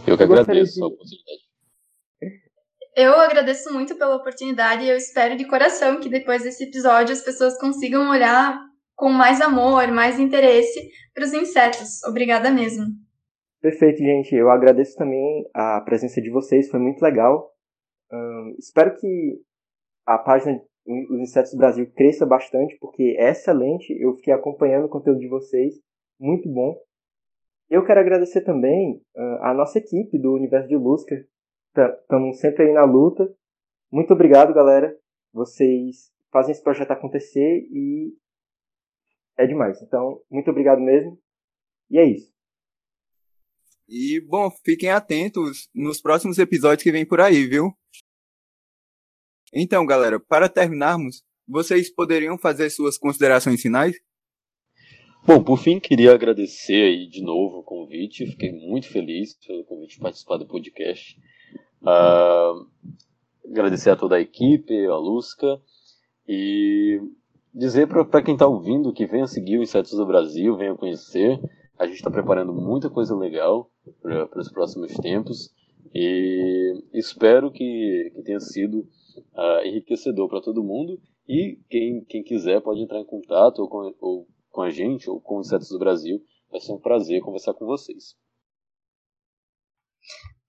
Eu que agradeço de- a oportunidade. Eu agradeço muito pela oportunidade e eu espero de coração que depois desse episódio as pessoas consigam olhar com mais amor, mais interesse para os insetos. Obrigada mesmo. Perfeito, gente. Eu agradeço também a presença de vocês, foi muito legal. Espero que a página Os Insetos Brasil cresça bastante, porque é excelente. Eu fiquei acompanhando o conteúdo de vocês, muito bom. Eu quero agradecer também ah, a nossa equipe do Universo de Lusca. Estamos sempre aí na luta. Muito obrigado, galera. Vocês fazem esse projeto acontecer e é demais. Então, muito obrigado mesmo. E é isso. E, bom, fiquem atentos nos próximos episódios que vem por aí, viu? Então, galera, para terminarmos, vocês poderiam fazer suas considerações finais? Bom, por fim, queria agradecer aí de novo o convite. Fiquei muito feliz pelo convite de participar do podcast. Ah, agradecer a toda a equipe, a Lusca, e dizer para quem está ouvindo que venha seguir o Insetos do Brasil, venha conhecer. A gente está preparando muita coisa legal para os próximos tempos e espero que, que tenha sido ah, enriquecedor para todo mundo. E quem, quem quiser pode entrar em contato ou com, ou com a gente ou com os Insetos do Brasil. Vai ser um prazer conversar com vocês.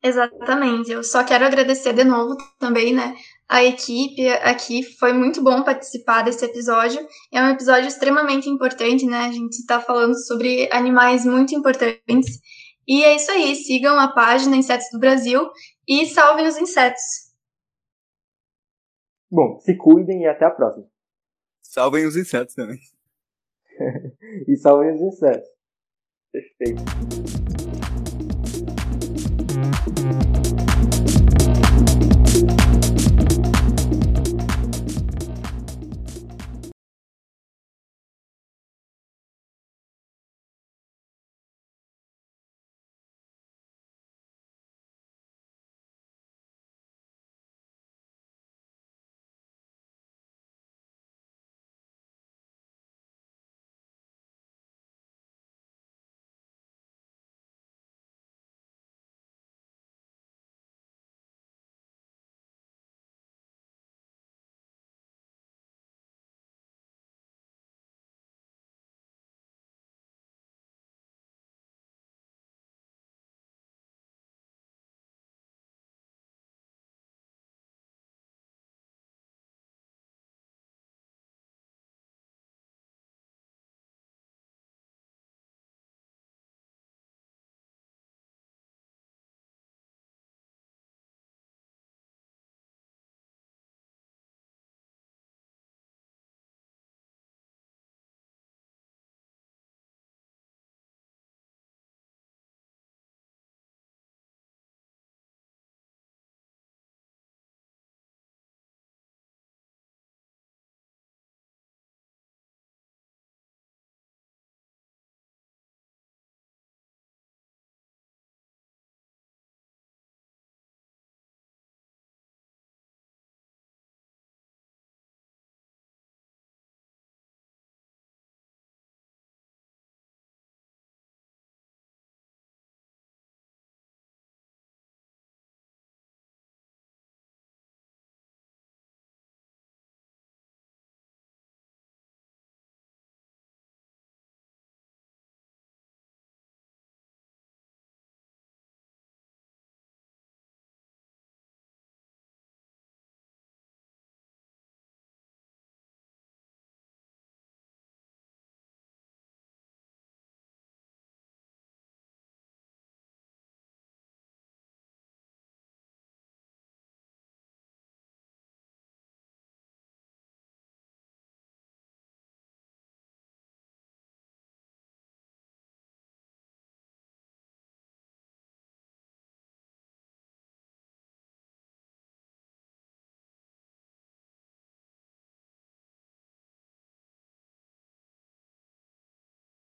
Exatamente. Eu só quero agradecer de novo também, né, a equipe aqui. Foi muito bom participar desse episódio. É um episódio extremamente importante, né? A gente está falando sobre animais muito importantes. E é isso aí. Sigam a página Insetos do Brasil e salvem os insetos. Bom, se cuidem e até a próxima. Salvem os insetos também. E salvem os insetos. Perfeito.